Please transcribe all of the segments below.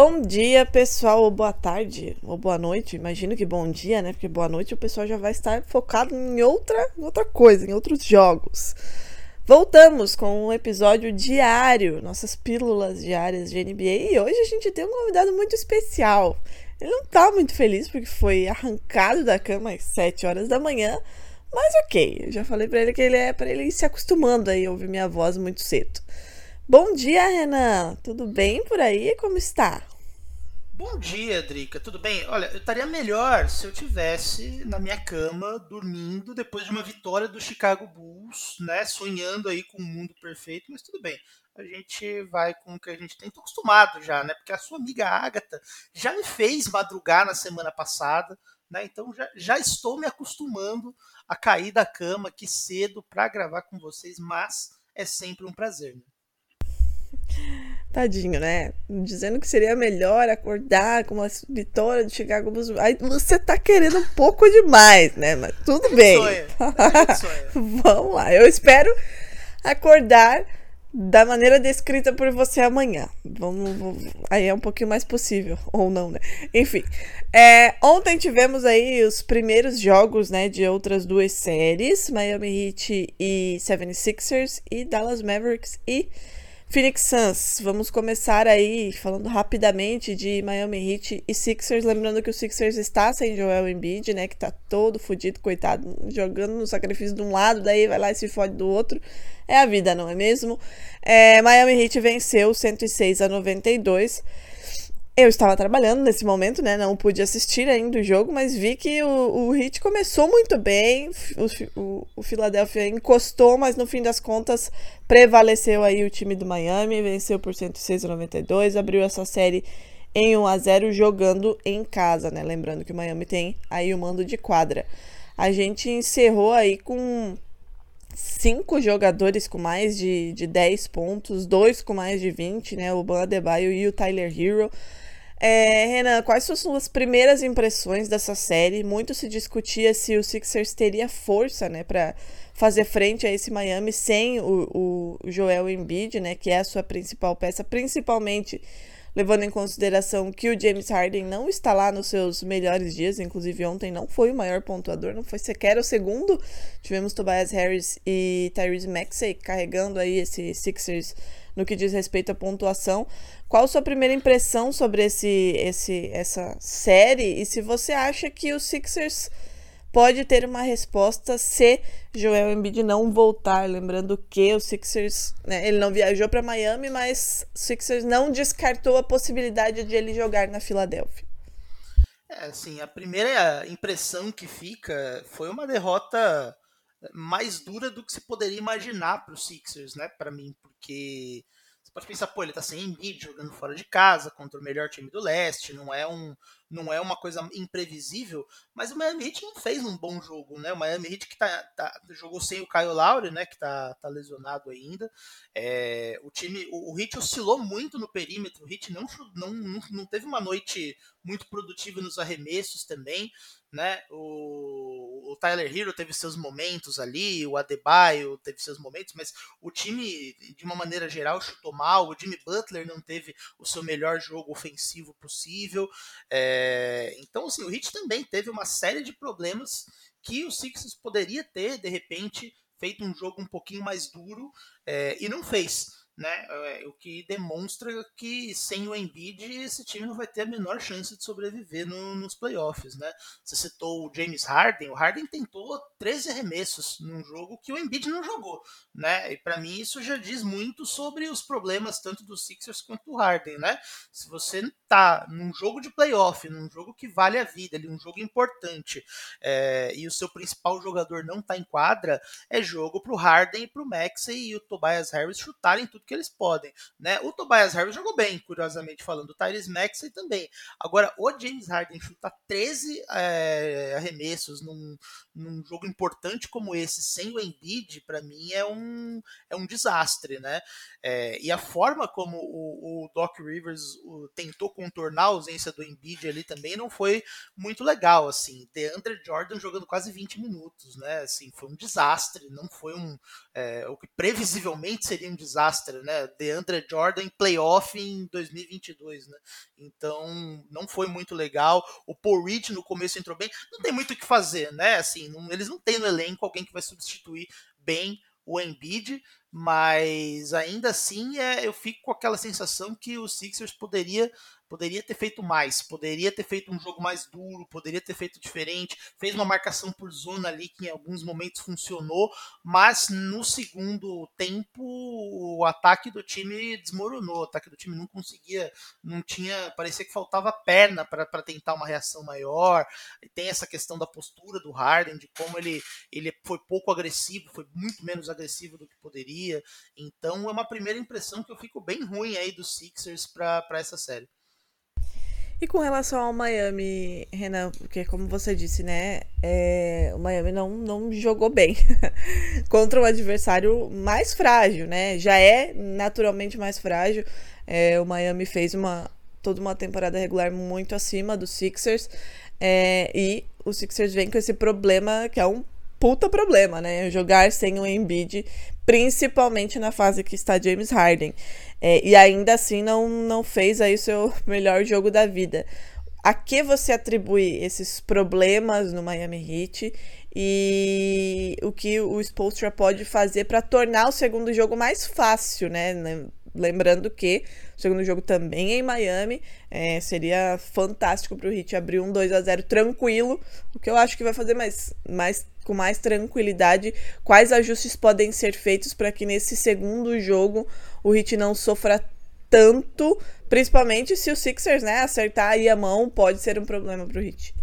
Bom dia, pessoal, ou boa tarde, ou boa noite. Imagino que bom dia, né? Porque boa noite o pessoal já vai estar focado em outra, em outra coisa, em outros jogos. Voltamos com um episódio diário, nossas pílulas diárias de NBA, e hoje a gente tem um convidado muito especial. Ele não tá muito feliz porque foi arrancado da cama às 7 horas da manhã, mas ok, eu já falei pra ele que ele é para ele ir se acostumando aí a ouvir minha voz muito cedo. Bom dia, Renan. Tudo bem por aí? Como está? Bom dia, Drica. Tudo bem? Olha, eu estaria melhor se eu tivesse na minha cama dormindo depois de uma vitória do Chicago Bulls, né? Sonhando aí com um mundo perfeito, mas tudo bem. A gente vai com o que a gente tem. Tô acostumado já, né? Porque a sua amiga Agatha já me fez madrugar na semana passada, né? Então já, já estou me acostumando a cair da cama aqui cedo para gravar com vocês, mas é sempre um prazer. Né? Tadinho, né? Dizendo que seria melhor acordar com uma vitória de Chicago Bulls. Aí você tá querendo um pouco demais, né? Mas tudo bem. Vamos lá. Eu espero acordar da maneira descrita por você amanhã. Vamos, vamos- aí é um pouquinho mais possível, ou não, né? Enfim, é, ontem tivemos aí os primeiros jogos, né, de outras duas séries, Miami Heat e 76ers e Dallas Mavericks e Phoenix Suns. Vamos começar aí falando rapidamente de Miami Heat e Sixers, lembrando que o Sixers está sem Joel Embiid, né, que tá todo fudido, coitado, jogando no sacrifício de um lado, daí vai lá e se fode do outro. É a vida, não é mesmo? É, Miami Heat venceu 106 a 92. Eu estava trabalhando nesse momento, né? Não pude assistir ainda o jogo, mas vi que o, o Heat começou muito bem. O, o, o Philadelphia encostou, mas no fim das contas prevaleceu aí o time do Miami, venceu por 106 a 92, abriu essa série em 1 a 0 jogando em casa, né? Lembrando que o Miami tem aí o mando de quadra. A gente encerrou aí com cinco jogadores com mais de, de 10 pontos, dois com mais de 20, né? O Ban Adebayo e o Tyler Hero. É, Renan, quais são as suas primeiras impressões dessa série? Muito se discutia se o Sixers teria força, né, para fazer frente a esse Miami sem o, o Joel Embiid, né, que é a sua principal peça, principalmente levando em consideração que o James Harden não está lá nos seus melhores dias, inclusive ontem não foi o maior pontuador, não foi sequer o segundo. Tivemos Tobias Harris e Tyrese Maxey carregando aí esse Sixers no que diz respeito à pontuação. Qual sua primeira impressão sobre esse, esse, essa série e se você acha que o Sixers pode ter uma resposta se Joel Embiid não voltar. Lembrando que o Sixers, né, ele não viajou para Miami, mas o Sixers não descartou a possibilidade de ele jogar na Filadélfia. É, assim, a primeira impressão que fica foi uma derrota mais dura do que se poderia imaginar para os Sixers, né, para mim, porque você pode pensar, pô, ele tá sem Embiid jogando fora de casa contra o melhor time do leste, não é um não é uma coisa imprevisível, mas o Miami Heat não fez um bom jogo, né? O Miami Heat que tá, tá jogou sem o Kyle Lowry, né, que tá, tá lesionado ainda. É, o time, o, o Heat oscilou muito no perímetro, o Heat não, não, não, não teve uma noite muito produtiva nos arremessos também, né? O, o Tyler Hero teve seus momentos ali, o Adebayo teve seus momentos, mas o time, de uma maneira geral, chutou mal. O Jimmy Butler não teve o seu melhor jogo ofensivo possível. É, então, assim, o Heat também teve uma série de problemas que o Sixers poderia ter, de repente, feito um jogo um pouquinho mais duro é, e não fez. Né? É, o que demonstra que sem o Embiid esse time não vai ter a menor chance de sobreviver no, nos playoffs, né? Você citou o James Harden, o Harden tentou 13 arremessos num jogo que o Embiid não jogou, né? E para mim isso já diz muito sobre os problemas tanto dos Sixers quanto do Harden, né? Se você tá num jogo de playoff, num jogo que vale a vida, ali, um jogo importante, é, e o seu principal jogador não tá em quadra, é jogo pro Harden e pro Maxey e o Tobias Harris chutarem tudo que eles podem, né? O Tobias Harris jogou bem, curiosamente falando, o Tyrese Maxey também. Agora, o James Harden chutar 13 é, arremessos num, num jogo importante como esse, sem o Embiid, para mim é um, é um desastre, né? É, e a forma como o, o Doc Rivers o, tentou contornar a ausência do Embiid ali também não foi muito legal, assim. DeAndre Jordan jogando quase 20 minutos, né? Assim, foi um desastre, não foi um é, o que previsivelmente seria um desastre, né? DeAndre Jordan playoff em 2022, né? Então não foi muito legal. O Paul Reed no começo entrou bem, não tem muito o que fazer, né? Assim, não, eles não têm no elenco alguém que vai substituir bem o Embiid, mas ainda assim é, eu fico com aquela sensação que o Sixers poderia poderia ter feito mais, poderia ter feito um jogo mais duro, poderia ter feito diferente, fez uma marcação por zona ali que em alguns momentos funcionou, mas no segundo tempo o ataque do time desmoronou, o ataque do time não conseguia, não tinha, parecia que faltava perna para tentar uma reação maior. E tem essa questão da postura do Harden, de como ele, ele foi pouco agressivo, foi muito menos agressivo do que poderia. Então é uma primeira impressão que eu fico bem ruim aí dos Sixers para essa série. E com relação ao Miami, Renan, porque como você disse, né, é, o Miami não, não jogou bem contra o adversário mais frágil, né? Já é naturalmente mais frágil. É, o Miami fez uma toda uma temporada regular muito acima dos Sixers é, e o Sixers vem com esse problema que é um puta problema, né? Jogar sem o Embiid, principalmente na fase que está James Harden. É, e ainda assim não, não fez aí seu melhor jogo da vida. A que você atribui esses problemas no Miami Heat e o que o Spolstra pode fazer para tornar o segundo jogo mais fácil, né? Lembrando que o segundo jogo também é em Miami. É, seria fantástico para o Heat abrir um 2 a 0 tranquilo. O que eu acho que vai fazer mais, mais com mais tranquilidade. Quais ajustes podem ser feitos para que nesse segundo jogo o Heat não sofra tanto, principalmente se o Sixers né, acertar aí a mão, pode ser um problema para o Heat.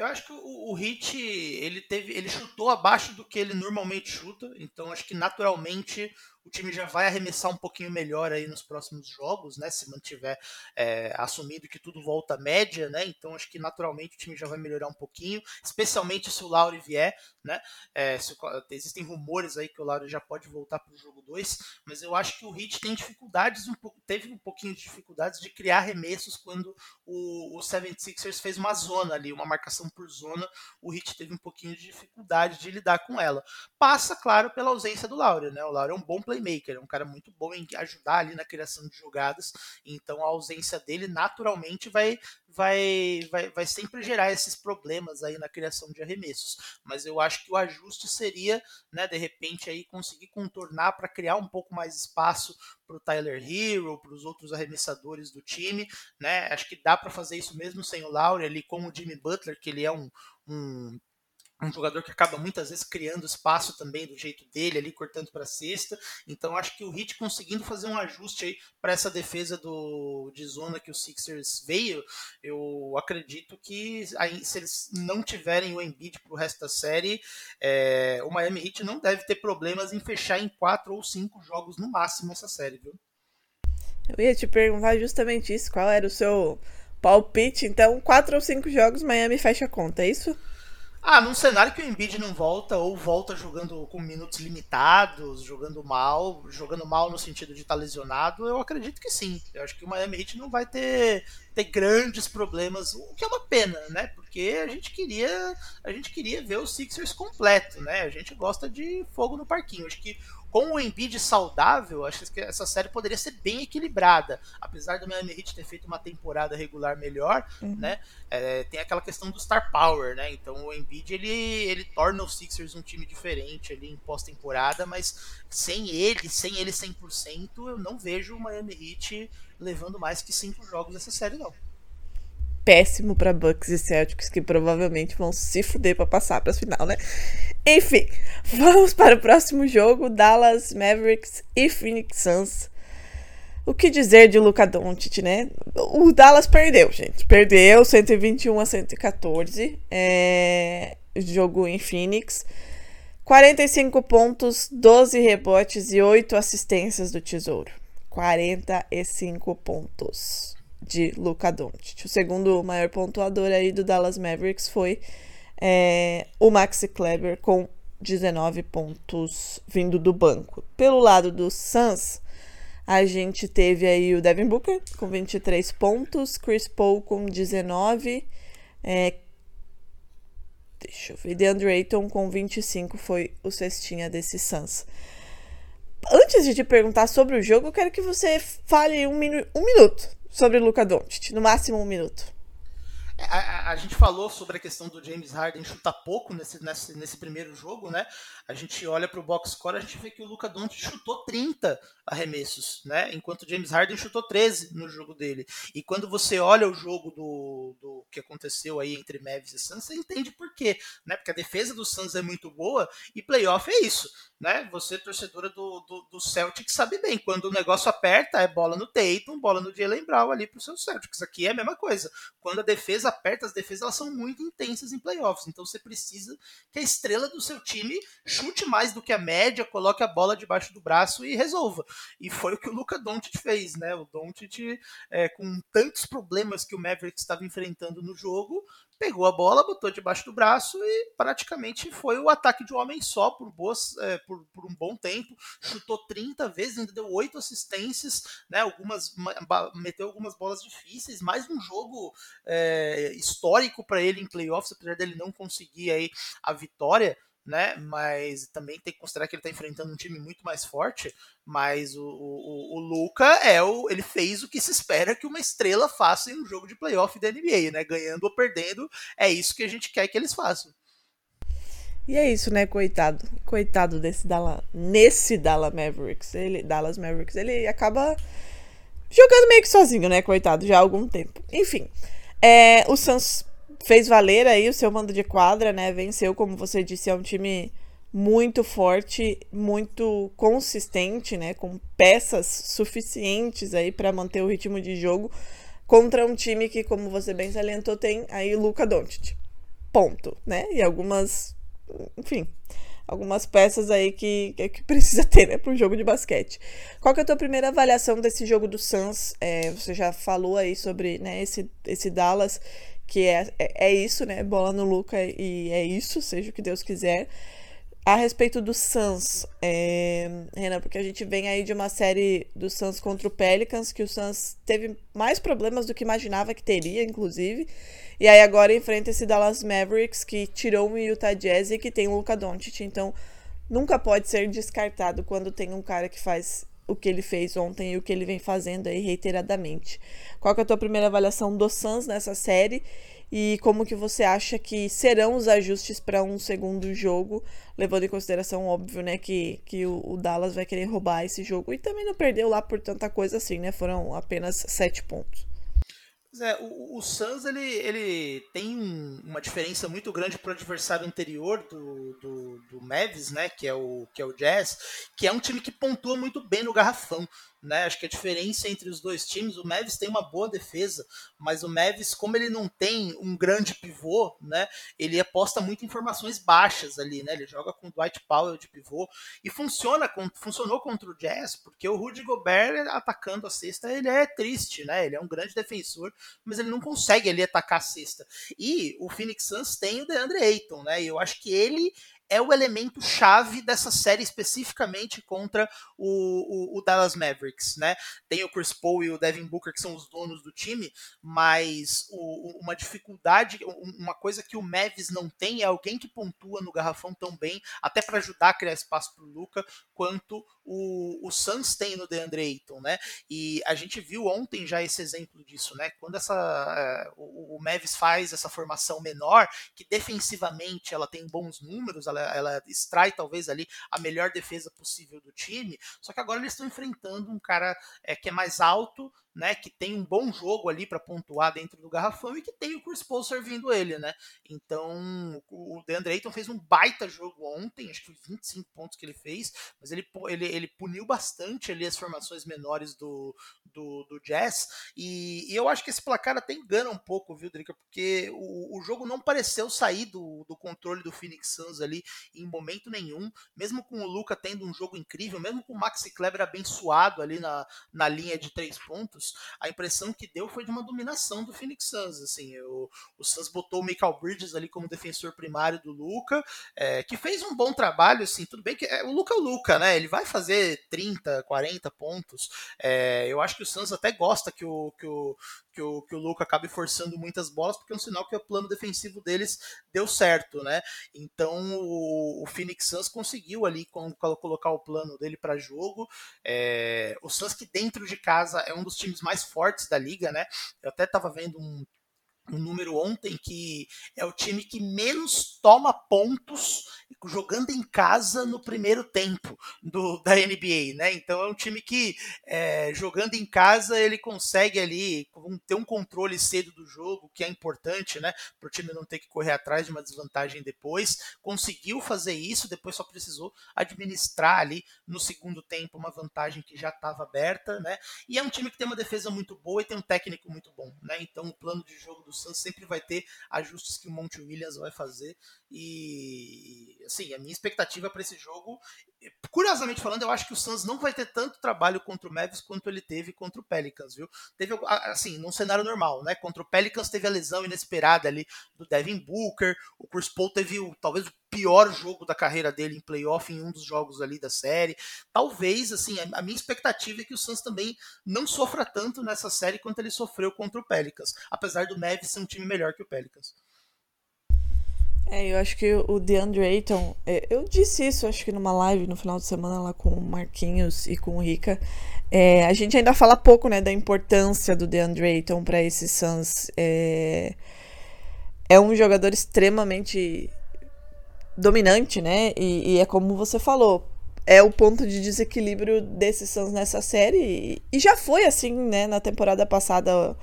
Eu acho que o, o Hit ele teve, ele chutou abaixo do que ele normalmente chuta, então acho que naturalmente o time já vai arremessar um pouquinho melhor aí nos próximos jogos, né? Se mantiver é, assumido que tudo volta à média, né? Então acho que naturalmente o time já vai melhorar um pouquinho, especialmente se o Lauri vier, né? É, se, existem rumores aí que o Lauri já pode voltar para o jogo 2, mas eu acho que o Heat tem dificuldades, um pouco, teve um pouquinho de dificuldades de criar arremessos quando o, o 76ers fez uma zona ali, uma marcação por zona, o Heat teve um pouquinho de dificuldade de lidar com ela. Passa, claro, pela ausência do Lauri, né? O Lauri é um bom playmaker, é um cara muito bom em ajudar ali na criação de jogadas, então a ausência dele naturalmente vai, vai, vai, vai sempre gerar esses problemas aí na criação de arremessos. Mas eu acho que o ajuste seria, né, de repente aí conseguir contornar para criar um pouco mais espaço para o Tyler Hero, para os outros arremessadores do time, né? Acho que dá para fazer isso mesmo sem o Lowry ali com o Jimmy Butler, que ele é um, um um jogador que acaba muitas vezes criando espaço também do jeito dele ali cortando para cesta. Então acho que o Heat conseguindo fazer um ajuste aí para essa defesa do de zona que o Sixers veio, eu acredito que aí, se eles não tiverem o Embiid para o resto da série, é, o Miami Heat não deve ter problemas em fechar em quatro ou cinco jogos no máximo essa série, viu? Eu ia te perguntar justamente isso, qual era o seu palpite? Então, quatro ou cinco jogos, Miami fecha a conta, é isso? Ah, num cenário que o Embiid não volta, ou volta jogando com minutos limitados, jogando mal, jogando mal no sentido de estar tá lesionado, eu acredito que sim. Eu acho que o Miami Heat não vai ter ter grandes problemas, o que é uma pena, né? Porque a gente queria, a gente queria ver o Sixers completo, né? A gente gosta de fogo no parquinho. Acho que com o Embiid saudável, acho que essa série poderia ser bem equilibrada. Apesar do Miami Heat ter feito uma temporada regular melhor, uhum. né? É, tem aquela questão do star power, né? Então o Embiid ele, ele torna o Sixers um time diferente ali em pós-temporada, mas sem ele, sem ele 100%, eu não vejo o Miami Heat levando mais que cinco jogos dessa série, não péssimo para Bucks e Celtics, que provavelmente vão se fuder para passar para final, né? Enfim, vamos para o próximo jogo: Dallas Mavericks e Phoenix Suns. O que dizer de Luca Doncic, né? O Dallas perdeu, gente. Perdeu 121 a 114. É... Jogo em Phoenix. 45 pontos, 12 rebotes e 8 assistências do Tesouro. 45 pontos de Luca Doncic. O segundo maior pontuador aí do Dallas Mavericks foi é, o Maxi Kleber com 19 pontos vindo do banco. Pelo lado do Suns, a gente teve aí o Devin Booker com 23 pontos, Chris Paul com 19, é, deixa eu ver, DeAndre Ayton com 25 foi o cestinha desse Suns. Antes de te perguntar sobre o jogo, eu quero que você fale um, minu um minuto sobre Luca Doncic, no máximo um minuto. A, a, a, gente falou sobre a questão do James Harden chutar pouco nesse, nesse, nesse primeiro jogo, né? A gente olha para o box score, a gente vê que o Luca Doncic chutou 30 arremessos, né? Enquanto o James Harden chutou 13 no jogo dele. E quando você olha o jogo do, do que aconteceu aí entre Mavis e Suns, você entende por quê, né? Porque a defesa do Suns é muito boa e playoff é isso, né? Você torcedora do, do, do Celtics sabe bem, quando o negócio aperta é bola no Tatum, bola no Jalen Brown ali pro seu Celtics. Aqui é a mesma coisa. Quando a defesa aperta, as defesas elas são muito intensas em playoffs. Então você precisa que a estrela do seu time chute mais do que a média, coloque a bola debaixo do braço e resolva. E foi o que o Luca Doncic fez, né? O Doncic, é, com tantos problemas que o Mavericks estava enfrentando no jogo, pegou a bola, botou debaixo do braço e praticamente foi o ataque de um homem só por, boas, é, por, por, um bom tempo. Chutou 30 vezes, ainda deu oito assistências, né? Algumas meteu algumas bolas difíceis, mais um jogo é, histórico para ele em playoffs, apesar dele não conseguir aí a vitória né? Mas também tem que considerar que ele está enfrentando um time muito mais forte. Mas o, o, o Luca é o, ele fez o que se espera que uma estrela faça em um jogo de playoff da NBA, né? Ganhando ou perdendo, é isso que a gente quer que eles façam. E é isso, né, coitado. Coitado desse Dallas, nesse Dallas Mavericks, ele, Dallas Mavericks, ele acaba jogando meio que sozinho, né, coitado, já há algum tempo. Enfim, é, o Suns fez valer aí o seu mando de quadra, né? Venceu, como você disse, é um time muito forte, muito consistente, né? Com peças suficientes aí para manter o ritmo de jogo contra um time que, como você bem salientou, tem aí Luca Doncic. Ponto, né? E algumas, enfim, algumas peças aí que, que precisa ter, né, para um jogo de basquete. Qual que é a tua primeira avaliação desse jogo do Suns? É, você já falou aí sobre, né, esse, esse Dallas que é, é, é, isso, né? Bola no Luca e é isso, seja o que Deus quiser. A respeito do Suns, é, Renan, porque a gente vem aí de uma série do Suns contra o Pelicans, que o Suns teve mais problemas do que imaginava que teria, inclusive. E aí agora enfrenta esse Dallas Mavericks, que tirou o Utah Jazz e que tem o Luca Doncic. Então, nunca pode ser descartado quando tem um cara que faz o que ele fez ontem e o que ele vem fazendo aí reiteradamente. Qual que é a tua primeira avaliação do Suns nessa série e como que você acha que serão os ajustes para um segundo jogo, levando em consideração, óbvio, né, que, que o, o, Dallas vai querer roubar esse jogo e também não perdeu lá por tanta coisa assim, né? Foram apenas sete pontos. É, o, o Suns ele, ele tem uma diferença muito grande para o adversário anterior do, do, do Mavis, né, que é, o, que é o Jazz, que é um time que pontua muito bem no garrafão. Né? Acho que a diferença entre os dois times, o Mavis tem uma boa defesa, mas o Mavis, como ele não tem um grande pivô, né, ele aposta muito em formações baixas ali, né? Ele joga com o Dwight Powell de pivô e funciona com, funcionou contra o Jazz, porque o Rudy Gobert atacando a cesta, ele é triste, né? Ele é um grande defensor, mas ele não consegue ali atacar a cesta. E o Phoenix Suns tem o DeAndre Ayton, né? E eu acho que ele é o elemento chave dessa série especificamente contra o, o, o, Dallas Mavericks, né? Tem o Chris Paul e o Devin Booker que são os donos do time, mas o, uma dificuldade, uma coisa que o Mavis não tem é alguém que pontua no garrafão tão bem, até para ajudar a criar espaço para o Luca, quanto o, o Suns tem no DeAndre Ayton, né? E a gente viu ontem já esse exemplo disso, né? Quando essa uh, o, o Mavis faz essa formação menor, que defensivamente ela tem bons números, ela, ela extrai talvez ali a melhor defesa possível do time, só que agora eles estão enfrentando um cara é, que é mais alto, né, que tem um bom jogo ali para pontuar dentro do garrafão e que tem o Chris Paul servindo ele, né? Então, o DeAndre Ayton fez um baita jogo ontem, acho que foi 25 pontos que ele fez, mas ele, ele, ele puniu bastante ali as formações menores do, do, do Jazz, e, e, eu acho que esse placar até engana um pouco, viu, Drica? Porque o, o jogo não pareceu sair do, do controle do Phoenix Suns ali em momento nenhum, mesmo com o Luca tendo um jogo incrível, mesmo com o Maxi Kleber abençoado ali na, na linha de três pontos, a impressão que deu foi de uma dominação do Phoenix Suns. Assim, o, o Suns botou o Michael Bridges ali como defensor primário do Luca, é, que fez um bom trabalho. Assim, tudo bem que é, o Luca é o Luca, né? Ele vai fazer 30, 40 pontos. É, eu acho que o Suns até gosta que o, que o, que o, que o Luca acabe forçando muitas bolas, porque é um sinal que o plano defensivo deles deu certo, né? Então o, o Phoenix Suns conseguiu ali com, colocar o plano dele para jogo. É, o Suns que dentro de casa é um dos times mais fortes da liga, né? Eu até estava vendo um um número ontem que é o time que menos toma pontos jogando em casa no primeiro tempo do, da NBA, né? Então é um time que é, jogando em casa ele consegue ali ter um controle cedo do jogo, que é importante, né? Para o time não ter que correr atrás de uma desvantagem depois. Conseguiu fazer isso, depois só precisou administrar ali no segundo tempo uma vantagem que já estava aberta, né? E é um time que tem uma defesa muito boa e tem um técnico muito bom, né? Então o plano de jogo do Sempre vai ter ajustes que o Monte Williams vai fazer. E assim, a minha expectativa para esse jogo, curiosamente falando, eu acho que o Suns não vai ter tanto trabalho contra o Mavis quanto ele teve contra o Pelicans, viu? Teve assim, num cenário normal, né? Contra o Pelicans teve a lesão inesperada ali do Devin Booker, o Chris Paul teve o, talvez o pior jogo da carreira dele em playoff em um dos jogos ali da série. Talvez, assim, a minha expectativa é que o Suns também não sofra tanto nessa série quanto ele sofreu contra o Pelicans, apesar do Mavis ser um time melhor que o Pelicans. É, eu acho que o DeAndre Ayton, é, eu disse isso, acho que numa live no final de semana lá com o Marquinhos e com o Rica. É, a gente ainda fala pouco, né, da importância do DeAndre Ayton para esse Suns. É, é um jogador extremamente dominante, né? E, e, é como você falou, é o ponto de desequilíbrio desses Suns nessa série. E, e já foi assim, né? Na temporada passada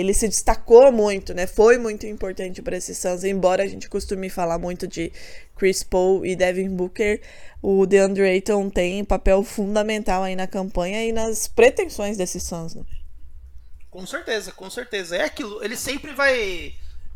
ele se destacou muito, né? Foi muito importante para esses Suns, embora a gente costume falar muito de Chris Paul e Devin Booker, o DeAndre Ayton tem papel fundamental aí na campanha e nas pretensões desses Suns, né? Com certeza, com certeza. É aquilo, ele sempre vai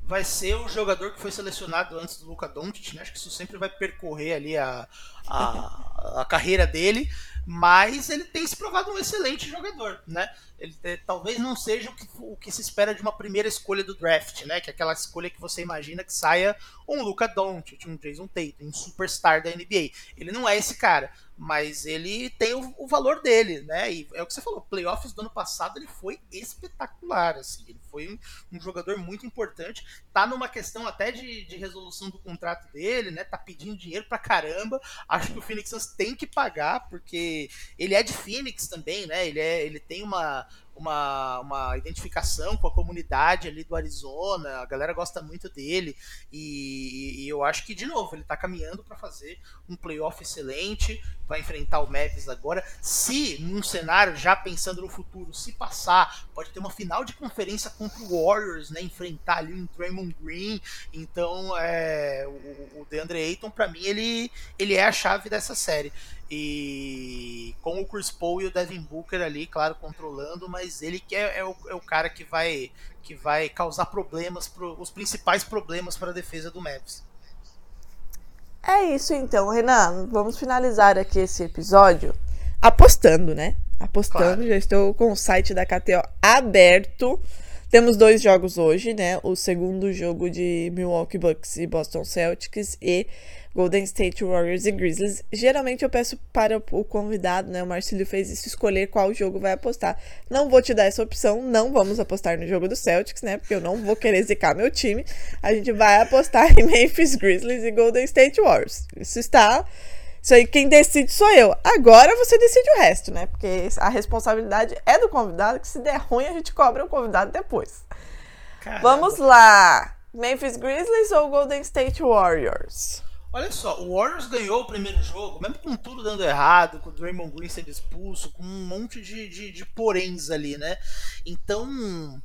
vai ser o jogador que foi selecionado antes do Luca Doncic, né? Acho que isso sempre vai percorrer ali a, a, a carreira dele, mas ele tem se provado um excelente jogador, né? Ele é, talvez não seja o que, o que, se espera de uma primeira escolha do draft, né? Que é aquela escolha que você imagina que saia um Luca Doncic, um Jason Tatum, um superstar da NBA. Ele não é esse cara, mas ele tem o, o, valor dele, né? E é o que você falou, playoffs do ano passado ele foi espetacular, assim. Ele foi um, um jogador muito importante. Tá numa questão até de, de, resolução do contrato dele, né? Tá pedindo dinheiro pra caramba. Acho que o Phoenix Suns tem que pagar, porque ele é de Phoenix também, né? Ele, é, ele tem uma, uma, uma identificação com a comunidade ali do Arizona, a galera gosta muito dele e, e eu acho que, de novo, ele está caminhando para fazer um playoff excelente, vai enfrentar o Mavis agora. Se, num cenário, já pensando no futuro, se passar, pode ter uma final de conferência contra o Warriors, né, enfrentar ali um Draymond Green, então é, o, o DeAndre Ayton, para mim, ele, ele é a chave dessa série. E com o Chris Paul e o Devin Booker ali, claro, controlando, mas ele que é, é, o, é o cara que vai que vai causar problemas, pro, os principais problemas para a defesa do Mavis. É isso então, Renan. Vamos finalizar aqui esse episódio apostando, né? Apostando. Claro. Já estou com o site da KTO aberto. Temos dois jogos hoje, né? O segundo jogo de Milwaukee Bucks e Boston Celtics e Golden State Warriors e Grizzlies. Geralmente eu peço para o convidado, né? O Marcílio fez isso, escolher qual jogo vai apostar. Não vou te dar essa opção, não vamos apostar no jogo do Celtics, né? Porque eu não vou querer zicar meu time. A gente vai apostar em Memphis Grizzlies e Golden State Warriors. Isso está. Isso aí, quem decide sou eu. Agora você decide o resto, né? Porque a responsabilidade é do convidado, que se der ruim a gente cobra o convidado depois. Caramba. Vamos lá. Memphis Grizzlies ou Golden State Warriors? Olha só, o Warriors ganhou o primeiro jogo, mesmo com tudo dando errado, com o Draymond Green sendo expulso, com um monte de, de, de poréns ali, né? Então.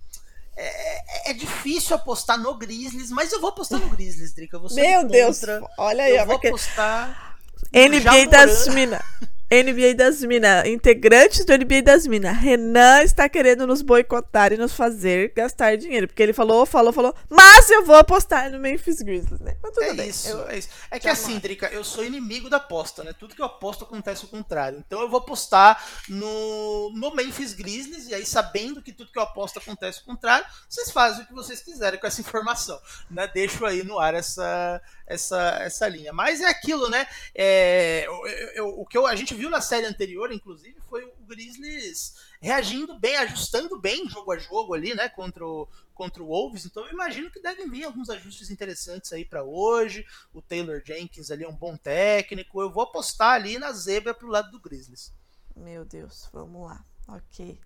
É, é, difícil apostar no Grizzlies, mas eu vou apostar no Grizzlies, Drica. Meu Deus, olha aí, eu vou porque- apostar. NBA das. Minas. NBA das Minas. Integrantes do NBA das Minas. Renan está querendo nos boicotar e nos fazer gastar dinheiro. Porque ele falou, falou, falou. Mas eu vou apostar no Memphis Grizzlies, né? Mas tudo É bem. isso, eu- é isso. É que assim, Drica, eu sou inimigo da aposta, né? Tudo que eu aposto acontece o contrário. Então eu vou apostar no, no Memphis Grizzlies, e aí sabendo que tudo que eu aposto acontece o contrário, vocês fazem o que vocês quiserem com essa informação. Né? Deixo aí no ar essa, essa, essa linha. Mas é aquilo, né? É, eu- eu- o que eu- a gente viu na série anterior, inclusive, foi o Grizzlies reagindo bem, ajustando bem jogo a jogo ali, né? Contra o, contra o Wolves. Então eu imagino que devem vir alguns ajustes interessantes aí para hoje. O Taylor Jenkins ali é um bom técnico. Eu vou apostar ali na zebra pro lado do Grizzlies. Meu Deus, vamos lá. Ok.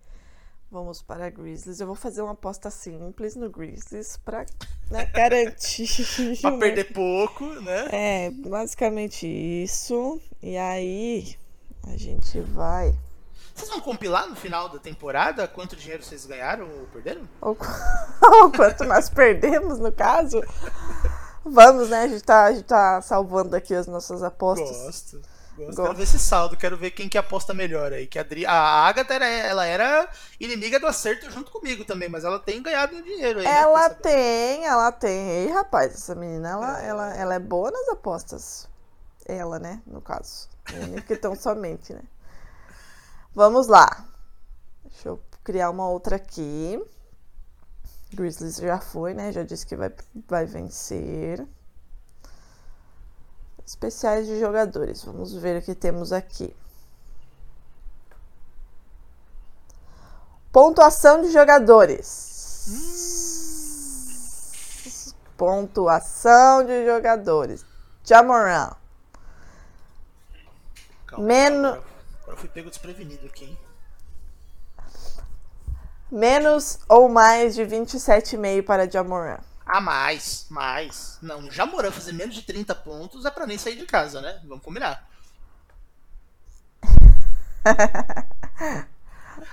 Vamos para Grizzlies. Eu vou fazer uma aposta simples no Grizzlies pra né, garantir. Pra uma- perder pouco, né? É, basicamente isso. E aí, a gente vai. Vocês vão compilar no final da temporada quanto dinheiro vocês ganharam ou perderam? Ou qu- ou quanto nós perdemos, no caso. Vamos, né? A gente tá, a gente tá salvando aqui as nossas apostas. Gosto. Gosto. Gosto. Quero ver esse saldo, quero ver quem que aposta melhor aí. Que a, Adri... a Agatha era, ela era inimiga do acerto junto comigo também, mas ela tem ganhado dinheiro aí. né? Ela sabendo. tem, ela tem. Ei, rapaz, essa menina, ela, É. ela, ela é boa nas apostas. Ela, né? No caso. Ele que tão somente, né? Vamos lá. Deixa eu criar uma outra aqui. Grizzlies já foi, né? Já disse que vai, vai vencer. Especiais de jogadores. Vamos ver o que temos aqui. Pontuação de jogadores. Pontuação de jogadores. Jamoran. Calma, Meno- Agora, agora eu fui pego desprevenido aqui, hein? Menos ou mais de 27,5 para Jamoran. Ah, mais, mais. Não, já Moran fazer menos de 30 pontos é pra nem sair de casa, né? Vamos combinar.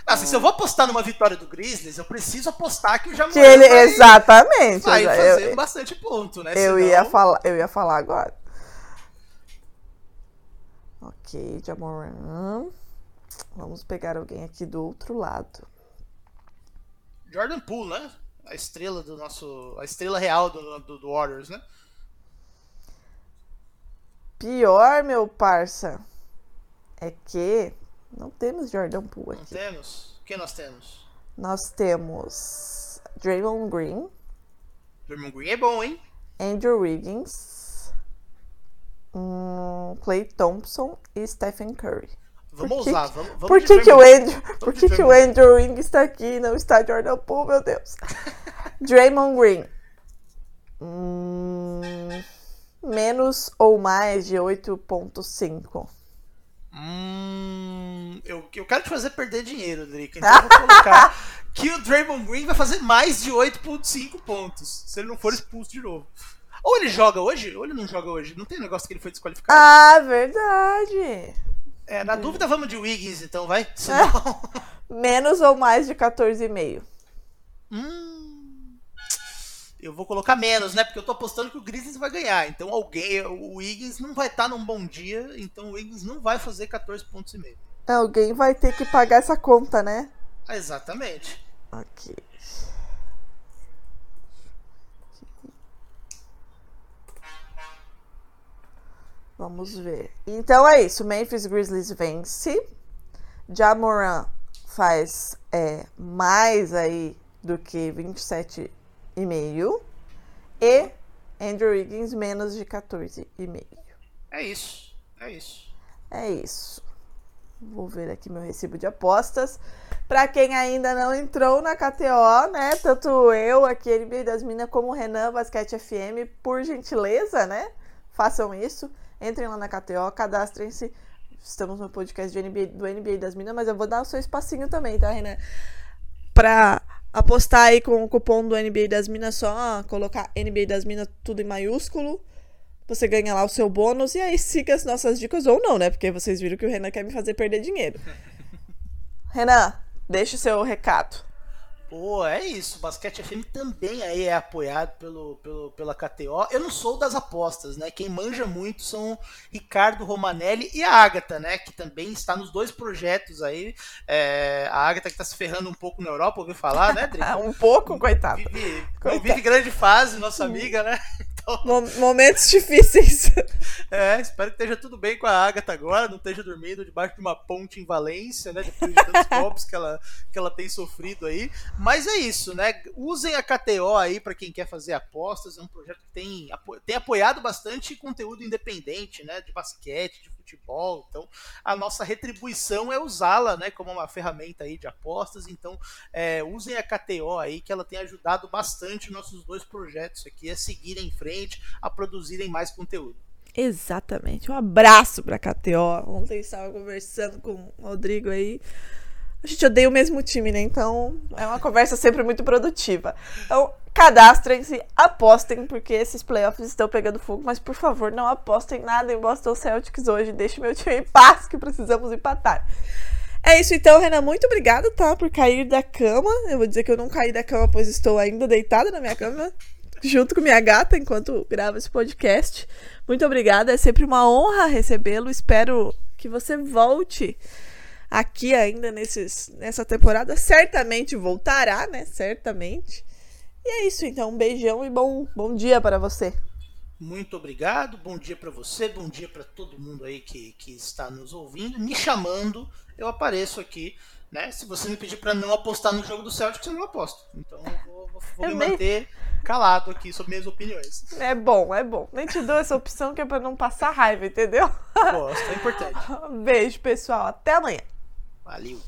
Assim, se eu vou apostar numa vitória do Grizzlies, eu preciso apostar que o Jamoran Que ele, vai, exatamente. vai eu, fazer eu- bastante ponto, né? eu Senão- ia falar, eu ia falar agora. Ok, Jamoran. Vamos pegar alguém aqui do outro lado. Jordan Poole, né? A estrela do nosso. A estrela real do, do, do Warriors, né? Pior, meu parça, é que não temos Jordan Poole Não aqui. temos? Quem nós temos? Nós temos Draymond Green, Draymond Green é bom, hein? Andrew Wiggins, hum, Clay Thompson e Stephen Curry. Vamos que usar, vamos, vamos Por que, que o Andrew, por que, que o. Andrew Wiggins está aqui e não está Jordan Poole, meu Deus? Draymond Green. Hum, menos ou mais de 8.5. Hum, eu, eu quero te fazer perder dinheiro, Drica. Então eu vou colocar que o Draymond Green vai fazer mais de 8.5 pontos. Se ele não for expulso de novo. Ou ele joga hoje, ou ele não joga hoje. Não tem negócio que ele foi desqualificado. Ah, verdade. É, na dúvida, vamos de Wiggins, então, vai? Senão... Menos ou mais de 14,5. hum, eu vou colocar menos, né? Porque eu tô apostando que o Grizzlies vai ganhar. Então alguém, o Wiggins não vai estar num bom dia. Então o Wiggins não vai fazer 14 pontos e meio. Alguém vai ter que pagar essa conta, né? Exatamente. Ok. Vamos ver. Então é isso. Memphis Grizzlies vence. Jamoran faz é, mais aí do que 27,5. E Andrew Wiggins menos de 14,5. É isso. É isso. É isso. Vou ver aqui meu recibo de apostas. Pra quem ainda não entrou na KTO, né? Tanto eu aqui, NBA das Minas, como o Renan Basquete FM, por gentileza, né? Façam isso. Entrem lá na KTO, cadastrem-se. Estamos no podcast NBA, do NBA das Minas, mas eu vou dar o seu espacinho também, tá, Renan? Pra apostar aí com o cupom do NBA das Minas, só colocar NBA das Minas tudo em maiúsculo. Você ganha lá o seu bônus e aí siga as nossas dicas ou não, né? Porque vocês viram que o Renan quer me fazer perder dinheiro. Renan, deixa o seu recado. Pô, é isso. O Basquete FM também aí é apoiado pelo, pelo, pela KTO. Eu não sou das apostas, né? Quem manja muito são Ricardo Romanelli e a Agatha, né? Que também está nos dois projetos aí. É, a Agatha que está se ferrando um pouco na Europa, ouviu falar, né, Dri? um pouco, coitado. Vive, vive grande fase, nossa amiga, né? Momentos difíceis. É, espero que esteja tudo bem com a Agatha agora, não esteja dormindo debaixo de uma ponte em Valência, né? Depois de tantos golpes que ela, que ela tem sofrido aí. Mas é isso, né? Usem a KTO aí para quem quer fazer apostas. É um projeto que tem, tem apoiado bastante conteúdo independente, né? De basquete, de futebol. Então, a nossa retribuição é usá-la, né? Como uma ferramenta aí de apostas. Então, é, usem a KTO aí, que ela tem ajudado bastante nossos dois projetos aqui a seguirem em frente, a produzirem mais conteúdo. Exatamente. Um abraço para a KTO. Ontem estava conversando com o Rodrigo aí. A gente odeia o mesmo time, né? Então é uma conversa sempre muito produtiva. Então, cadastrem-se, apostem, porque esses playoffs estão pegando fogo. Mas por favor, não apostem nada em Boston Celtics hoje. Deixe meu time em paz, que precisamos empatar. É isso então, Renan. Muito obrigada, tá? Por cair da cama. Eu vou dizer que eu não caí da cama, pois estou ainda deitada na minha cama junto com minha gata enquanto gravo esse podcast. Muito obrigada, é sempre uma honra recebê-lo. Espero que você volte aqui ainda nesses, nessa temporada. Certamente voltará, né? Certamente. E é isso, então. Um beijão e bom, bom dia para você. Muito obrigado, bom dia para você, bom dia para todo mundo aí que, que está nos ouvindo. Me chamando, eu apareço aqui né? Se você me pedir para não apostar no jogo do Celtic, eu não aposto. Então eu vou, vou, vou me manter calado aqui sobre minhas opiniões. É bom, é bom. Nem te dou essa opção que é para não passar raiva, entendeu? Gosto, é importante. Beijo, pessoal. Até amanhã. Valeu.